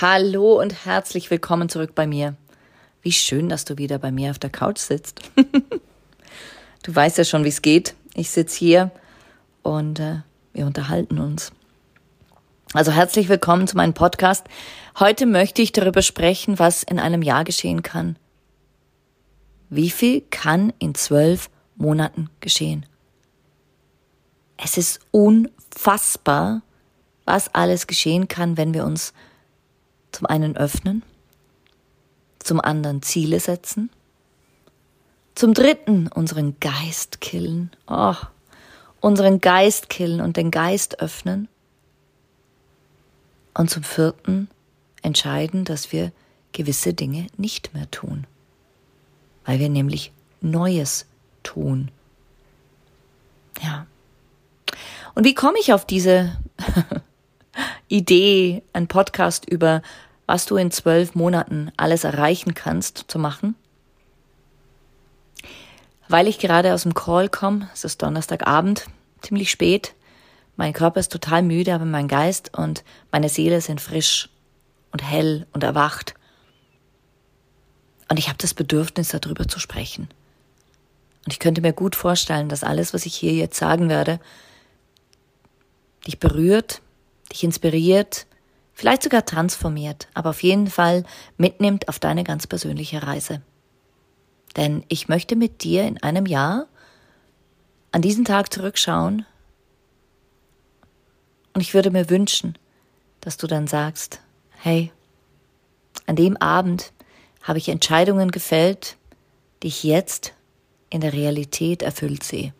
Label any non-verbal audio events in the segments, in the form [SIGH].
Hallo und herzlich willkommen zurück bei mir. Wie schön, dass du wieder bei mir auf der Couch sitzt. [LAUGHS] du weißt ja schon, wie es geht. Ich sitze hier und äh, wir unterhalten uns. Also herzlich willkommen zu meinem Podcast. Heute möchte ich darüber sprechen, was in einem Jahr geschehen kann. Wie viel kann in zwölf Monaten geschehen? Es ist unfassbar, was alles geschehen kann, wenn wir uns zum einen öffnen, zum anderen Ziele setzen, zum dritten unseren Geist killen, oh, unseren Geist killen und den Geist öffnen und zum vierten entscheiden, dass wir gewisse Dinge nicht mehr tun, weil wir nämlich Neues tun. Ja. Und wie komme ich auf diese Idee, ein Podcast über was du in zwölf Monaten alles erreichen kannst, zu machen. Weil ich gerade aus dem Call komme, es ist Donnerstagabend, ziemlich spät, mein Körper ist total müde, aber mein Geist und meine Seele sind frisch und hell und erwacht. Und ich habe das Bedürfnis, darüber zu sprechen. Und ich könnte mir gut vorstellen, dass alles, was ich hier jetzt sagen werde, dich berührt, dich inspiriert, vielleicht sogar transformiert, aber auf jeden Fall mitnimmt auf deine ganz persönliche Reise. Denn ich möchte mit dir in einem Jahr an diesen Tag zurückschauen und ich würde mir wünschen, dass du dann sagst, hey, an dem Abend habe ich Entscheidungen gefällt, die ich jetzt in der Realität erfüllt sehe.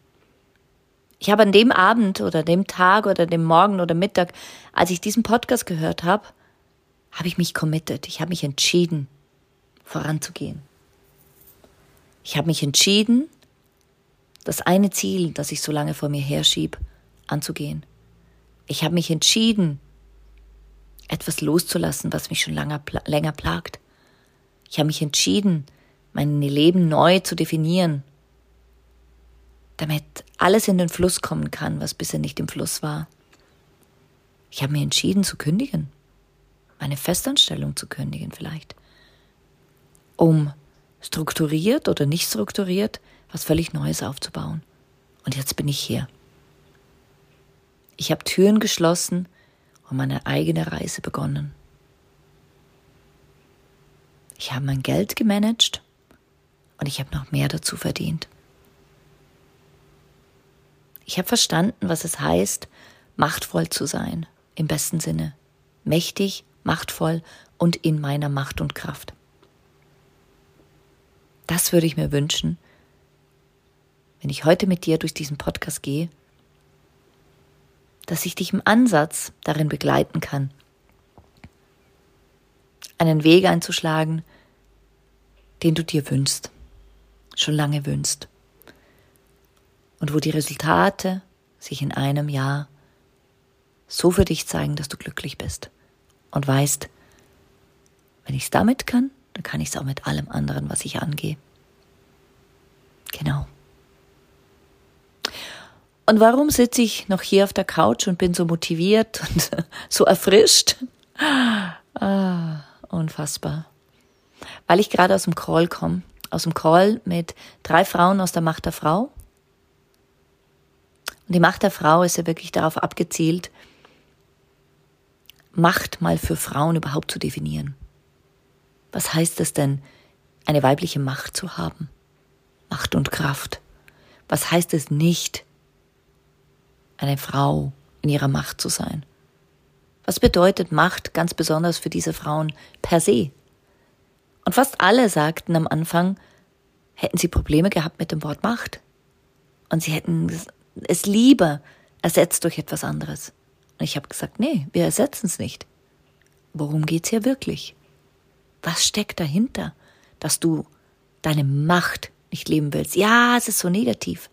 Ich habe an dem Abend oder dem Tag oder dem Morgen oder Mittag, als ich diesen Podcast gehört habe, habe ich mich committed. Ich habe mich entschieden, voranzugehen. Ich habe mich entschieden, das eine Ziel, das ich so lange vor mir herschieb, anzugehen. Ich habe mich entschieden, etwas loszulassen, was mich schon lange, länger plagt. Ich habe mich entschieden, mein Leben neu zu definieren damit alles in den Fluss kommen kann, was bisher nicht im Fluss war. Ich habe mir entschieden zu kündigen, meine Festanstellung zu kündigen vielleicht, um strukturiert oder nicht strukturiert was völlig Neues aufzubauen. Und jetzt bin ich hier. Ich habe Türen geschlossen und meine eigene Reise begonnen. Ich habe mein Geld gemanagt und ich habe noch mehr dazu verdient. Ich habe verstanden, was es heißt, machtvoll zu sein, im besten Sinne. Mächtig, machtvoll und in meiner Macht und Kraft. Das würde ich mir wünschen, wenn ich heute mit dir durch diesen Podcast gehe, dass ich dich im Ansatz darin begleiten kann, einen Weg einzuschlagen, den du dir wünschst, schon lange wünschst und wo die Resultate sich in einem Jahr so für dich zeigen, dass du glücklich bist und weißt, wenn ich es damit kann, dann kann ich es auch mit allem anderen, was ich angehe. Genau. Und warum sitze ich noch hier auf der Couch und bin so motiviert [LAUGHS] und so erfrischt? Ah, unfassbar. Weil ich gerade aus dem Call komme, aus dem Call mit drei Frauen aus der Macht der Frau und die Macht der Frau ist ja wirklich darauf abgezielt, Macht mal für Frauen überhaupt zu definieren. Was heißt es denn, eine weibliche Macht zu haben? Macht und Kraft. Was heißt es nicht, eine Frau in ihrer Macht zu sein? Was bedeutet Macht ganz besonders für diese Frauen per se? Und fast alle sagten am Anfang, hätten sie Probleme gehabt mit dem Wort Macht. Und sie hätten es lieber ersetzt durch etwas anderes. Und ich habe gesagt, nee, wir ersetzen es nicht. Worum geht's hier wirklich? Was steckt dahinter, dass du deine Macht nicht leben willst? Ja, es ist so negativ.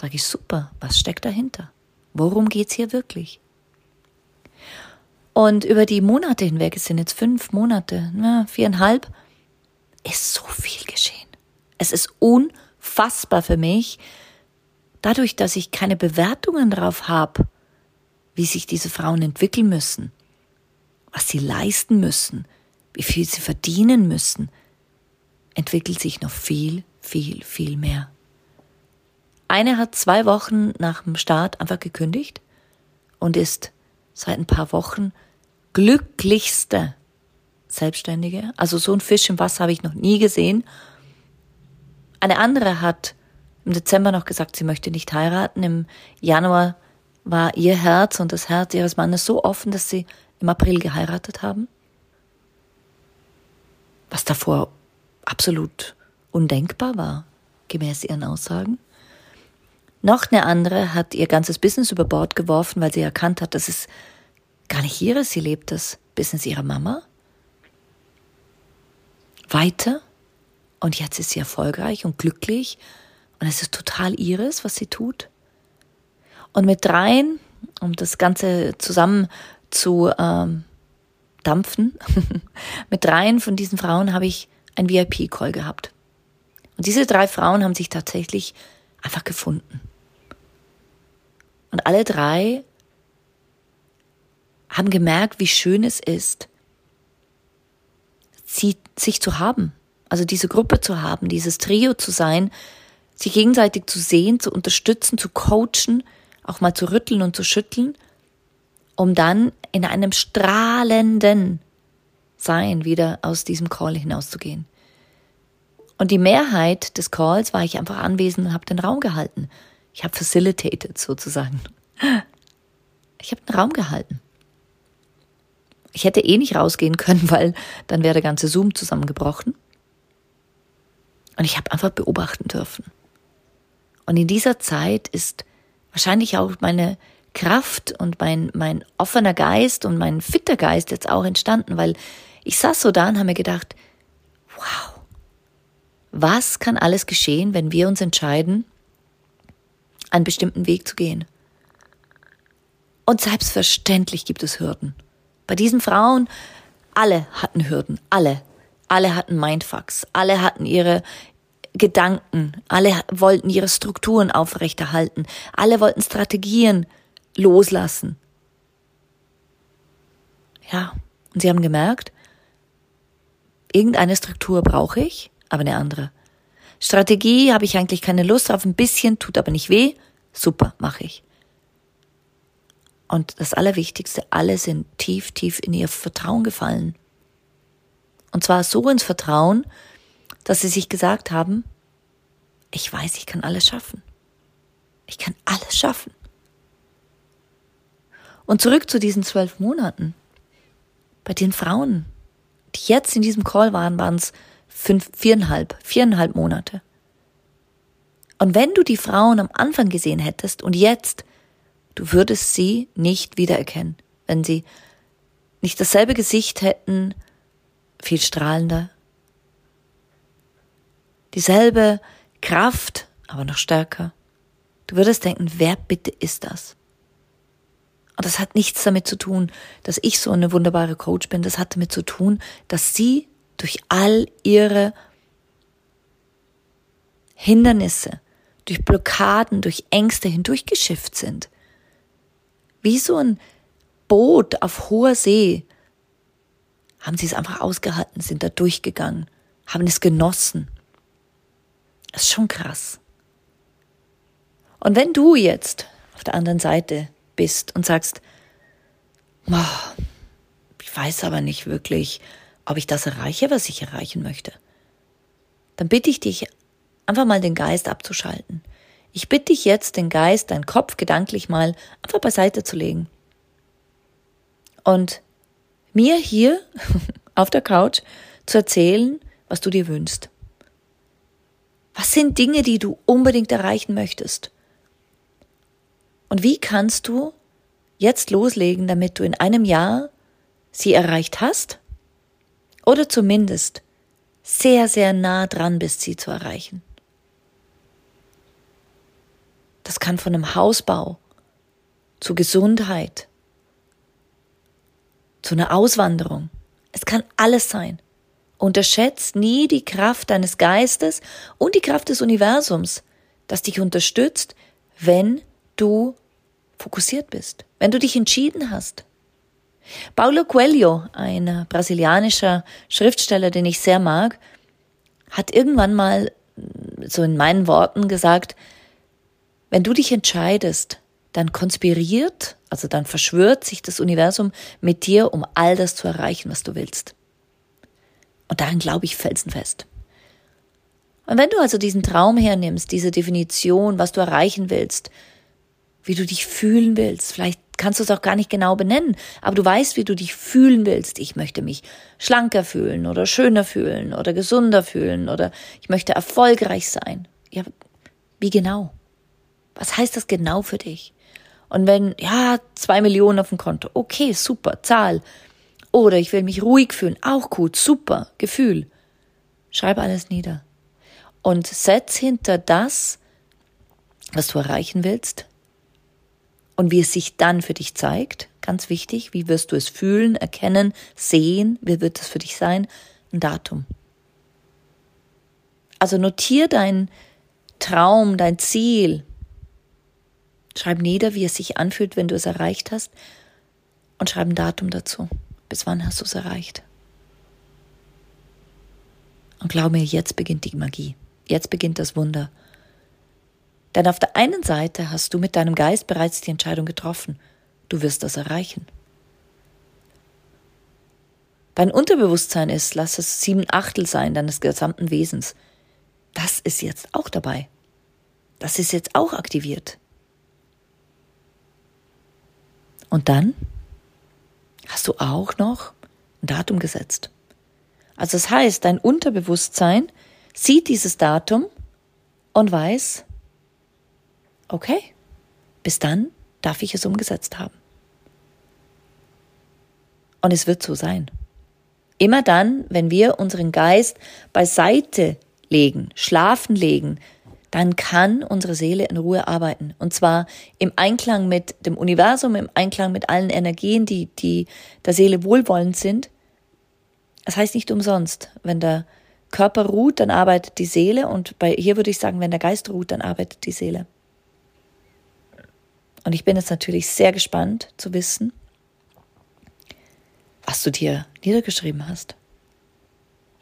Sag ich, super, was steckt dahinter? Worum geht's hier wirklich? Und über die Monate hinweg, es sind jetzt fünf Monate, na, viereinhalb, ist so viel geschehen. Es ist unfassbar für mich, dadurch, dass ich keine Bewertungen drauf habe, wie sich diese Frauen entwickeln müssen, was sie leisten müssen, wie viel sie verdienen müssen, entwickelt sich noch viel, viel, viel mehr. Eine hat zwei Wochen nach dem Start einfach gekündigt und ist seit ein paar Wochen glücklichste Selbstständige. Also so ein Fisch im Wasser habe ich noch nie gesehen. Eine andere hat im Dezember noch gesagt, sie möchte nicht heiraten. Im Januar war ihr Herz und das Herz ihres Mannes so offen, dass sie im April geheiratet haben. Was davor absolut undenkbar war, gemäß ihren Aussagen. Noch eine andere hat ihr ganzes Business über Bord geworfen, weil sie erkannt hat, dass es gar nicht ihres, sie lebt das Business ihrer Mama. Weiter und jetzt ist sie erfolgreich und glücklich und es ist total ihres, was sie tut. Und mit dreien, um das Ganze zusammen zu ähm, dampfen, [LAUGHS] mit dreien von diesen Frauen habe ich ein VIP-Call gehabt. Und diese drei Frauen haben sich tatsächlich einfach gefunden. Und alle drei haben gemerkt, wie schön es ist, sie, sich zu haben. Also diese Gruppe zu haben, dieses Trio zu sein, sich gegenseitig zu sehen, zu unterstützen, zu coachen, auch mal zu rütteln und zu schütteln, um dann in einem strahlenden Sein wieder aus diesem Call hinauszugehen. Und die Mehrheit des Calls war ich einfach anwesend und habe den Raum gehalten. Ich habe facilitated sozusagen. Ich habe den Raum gehalten. Ich hätte eh nicht rausgehen können, [LAUGHS] weil dann wäre der ganze Zoom zusammengebrochen. Und ich habe einfach beobachten dürfen. Und in dieser Zeit ist wahrscheinlich auch meine Kraft und mein, mein offener Geist und mein fitter Geist jetzt auch entstanden, weil ich saß so da und habe mir gedacht, wow, was kann alles geschehen, wenn wir uns entscheiden, einen bestimmten Weg zu gehen? Und selbstverständlich gibt es Hürden. Bei diesen Frauen, alle hatten Hürden, alle. Alle hatten Mindfucks, alle hatten ihre, Gedanken. Alle wollten ihre Strukturen aufrechterhalten. Alle wollten Strategien loslassen. Ja, und sie haben gemerkt, irgendeine Struktur brauche ich, aber eine andere. Strategie habe ich eigentlich keine Lust auf, ein bisschen, tut aber nicht weh. Super, mache ich. Und das Allerwichtigste, alle sind tief, tief in ihr Vertrauen gefallen. Und zwar so ins Vertrauen, dass sie sich gesagt haben, ich weiß, ich kann alles schaffen. Ich kann alles schaffen. Und zurück zu diesen zwölf Monaten. Bei den Frauen, die jetzt in diesem Call waren, waren es fünf, viereinhalb, viereinhalb Monate. Und wenn du die Frauen am Anfang gesehen hättest und jetzt, du würdest sie nicht wiedererkennen, wenn sie nicht dasselbe Gesicht hätten, viel strahlender, dieselbe Kraft, aber noch stärker. Du würdest denken, wer bitte ist das? Und das hat nichts damit zu tun, dass ich so eine wunderbare Coach bin. Das hat damit zu tun, dass sie durch all ihre Hindernisse, durch Blockaden, durch Ängste hindurchgeschifft sind. Wie so ein Boot auf hoher See haben sie es einfach ausgehalten, sind da durchgegangen, haben es genossen. Das ist schon krass. Und wenn du jetzt auf der anderen Seite bist und sagst, oh, ich weiß aber nicht wirklich, ob ich das erreiche, was ich erreichen möchte. Dann bitte ich dich, einfach mal den Geist abzuschalten. Ich bitte dich jetzt, den Geist, deinen Kopf gedanklich mal einfach beiseite zu legen. Und mir hier [LAUGHS] auf der Couch zu erzählen, was du dir wünschst. Was sind Dinge, die du unbedingt erreichen möchtest? Und wie kannst du jetzt loslegen, damit du in einem Jahr sie erreicht hast? Oder zumindest sehr, sehr nah dran bist, sie zu erreichen. Das kann von einem Hausbau zu Gesundheit, zu einer Auswanderung. Es kann alles sein. Unterschätzt nie die Kraft deines Geistes und die Kraft des Universums, das dich unterstützt, wenn du fokussiert bist, wenn du dich entschieden hast. Paulo Coelho, ein brasilianischer Schriftsteller, den ich sehr mag, hat irgendwann mal so in meinen Worten gesagt, wenn du dich entscheidest, dann konspiriert, also dann verschwört sich das Universum mit dir, um all das zu erreichen, was du willst. Und daran glaube ich felsenfest. Und wenn du also diesen Traum hernimmst, diese Definition, was du erreichen willst, wie du dich fühlen willst, vielleicht kannst du es auch gar nicht genau benennen, aber du weißt, wie du dich fühlen willst. Ich möchte mich schlanker fühlen oder schöner fühlen oder gesunder fühlen oder ich möchte erfolgreich sein. Ja, wie genau? Was heißt das genau für dich? Und wenn, ja, zwei Millionen auf dem Konto, okay, super, Zahl. Oder ich will mich ruhig fühlen. Auch gut, super, Gefühl. Schreib alles nieder. Und setz hinter das, was du erreichen willst und wie es sich dann für dich zeigt. Ganz wichtig, wie wirst du es fühlen, erkennen, sehen, wie wird es für dich sein? Ein Datum. Also notier deinen Traum, dein Ziel. Schreib nieder, wie es sich anfühlt, wenn du es erreicht hast und schreib ein Datum dazu. Bis wann hast du es erreicht? Und glaub mir, jetzt beginnt die Magie. Jetzt beginnt das Wunder. Denn auf der einen Seite hast du mit deinem Geist bereits die Entscheidung getroffen. Du wirst das erreichen. Dein Unterbewusstsein ist, lass es sieben Achtel sein deines gesamten Wesens. Das ist jetzt auch dabei. Das ist jetzt auch aktiviert. Und dann hast du auch noch ein Datum gesetzt. Also das heißt, dein Unterbewusstsein sieht dieses Datum und weiß, okay, bis dann darf ich es umgesetzt haben. Und es wird so sein. Immer dann, wenn wir unseren Geist beiseite legen, schlafen legen, dann kann unsere Seele in Ruhe arbeiten. Und zwar im Einklang mit dem Universum, im Einklang mit allen Energien, die, die der Seele wohlwollend sind. Das heißt nicht umsonst, wenn der Körper ruht, dann arbeitet die Seele und bei, hier würde ich sagen, wenn der Geist ruht, dann arbeitet die Seele. Und ich bin jetzt natürlich sehr gespannt zu wissen, was du dir niedergeschrieben hast.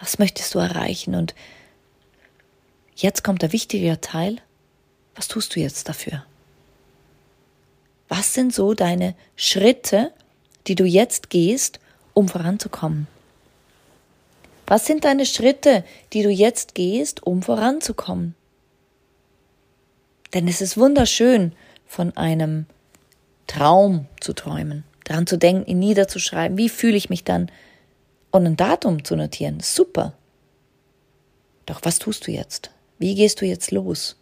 Was möchtest du erreichen und Jetzt kommt der wichtige Teil. Was tust du jetzt dafür? Was sind so deine Schritte, die du jetzt gehst, um voranzukommen? Was sind deine Schritte, die du jetzt gehst, um voranzukommen? Denn es ist wunderschön, von einem Traum zu träumen, daran zu denken, ihn niederzuschreiben, wie fühle ich mich dann und ein Datum zu notieren. Super. Doch was tust du jetzt? Wie gehst du jetzt los?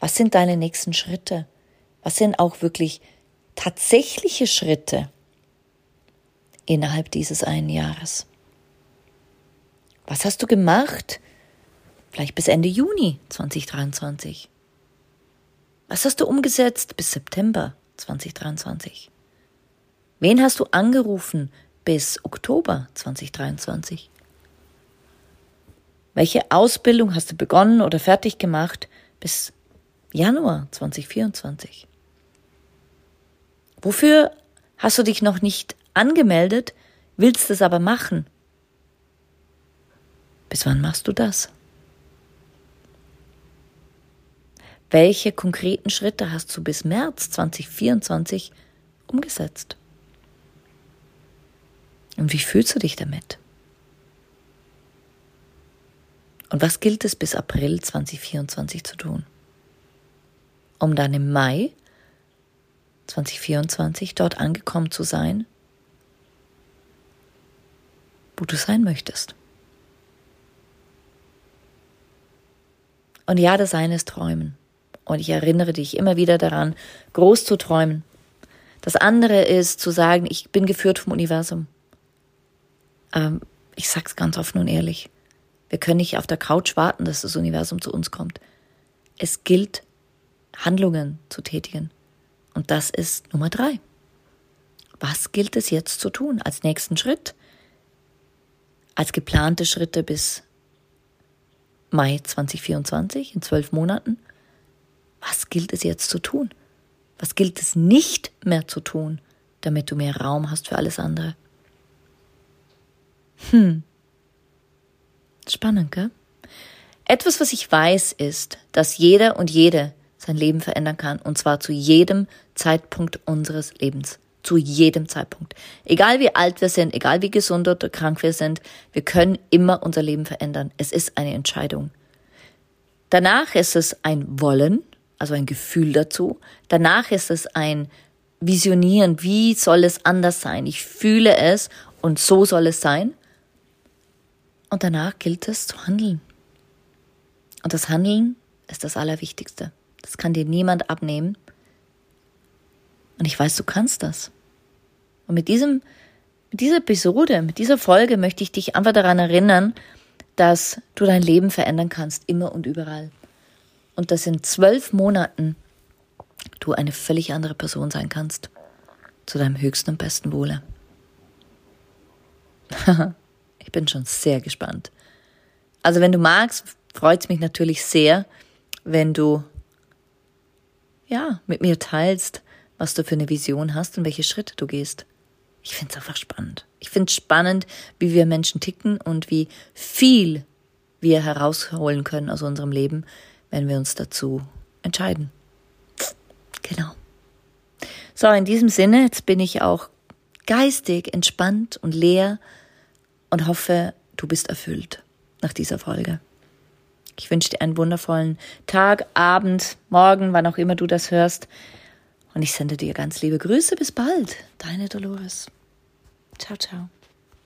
Was sind deine nächsten Schritte? Was sind auch wirklich tatsächliche Schritte innerhalb dieses einen Jahres? Was hast du gemacht? Vielleicht bis Ende Juni 2023. Was hast du umgesetzt bis September 2023? Wen hast du angerufen bis Oktober 2023? Welche Ausbildung hast du begonnen oder fertig gemacht bis Januar 2024? Wofür hast du dich noch nicht angemeldet, willst es aber machen? Bis wann machst du das? Welche konkreten Schritte hast du bis März 2024 umgesetzt? Und wie fühlst du dich damit? Und was gilt es bis April 2024 zu tun? Um dann im Mai 2024 dort angekommen zu sein, wo du sein möchtest. Und ja, das eine ist Träumen. Und ich erinnere dich immer wieder daran, groß zu träumen. Das andere ist zu sagen, ich bin geführt vom Universum. Ähm, ich sag's ganz offen und ehrlich. Wir können nicht auf der Couch warten, dass das Universum zu uns kommt. Es gilt, Handlungen zu tätigen. Und das ist Nummer drei. Was gilt es jetzt zu tun als nächsten Schritt? Als geplante Schritte bis Mai 2024, in zwölf Monaten? Was gilt es jetzt zu tun? Was gilt es nicht mehr zu tun, damit du mehr Raum hast für alles andere? Hm. Spannend, gell? Etwas, was ich weiß, ist, dass jeder und jede sein Leben verändern kann, und zwar zu jedem Zeitpunkt unseres Lebens. Zu jedem Zeitpunkt. Egal wie alt wir sind, egal wie gesund oder krank wir sind, wir können immer unser Leben verändern. Es ist eine Entscheidung. Danach ist es ein Wollen, also ein Gefühl dazu. Danach ist es ein Visionieren, wie soll es anders sein? Ich fühle es und so soll es sein. Und danach gilt es zu handeln. Und das Handeln ist das Allerwichtigste. Das kann dir niemand abnehmen. Und ich weiß, du kannst das. Und mit diesem, mit dieser Episode, mit dieser Folge möchte ich dich einfach daran erinnern, dass du dein Leben verändern kannst, immer und überall. Und dass in zwölf Monaten du eine völlig andere Person sein kannst. Zu deinem höchsten und besten Wohle. [LAUGHS] ich bin schon sehr gespannt. Also wenn du magst, freut es mich natürlich sehr, wenn du ja mit mir teilst, was du für eine Vision hast und welche Schritte du gehst. Ich finde es einfach spannend. Ich finde es spannend, wie wir Menschen ticken und wie viel wir herausholen können aus unserem Leben, wenn wir uns dazu entscheiden. Genau. So, in diesem Sinne, jetzt bin ich auch geistig entspannt und leer und hoffe, du bist erfüllt nach dieser Folge. Ich wünsche dir einen wundervollen Tag, Abend, Morgen, wann auch immer du das hörst. Und ich sende dir ganz liebe Grüße. Bis bald. Deine Dolores. Ciao, ciao.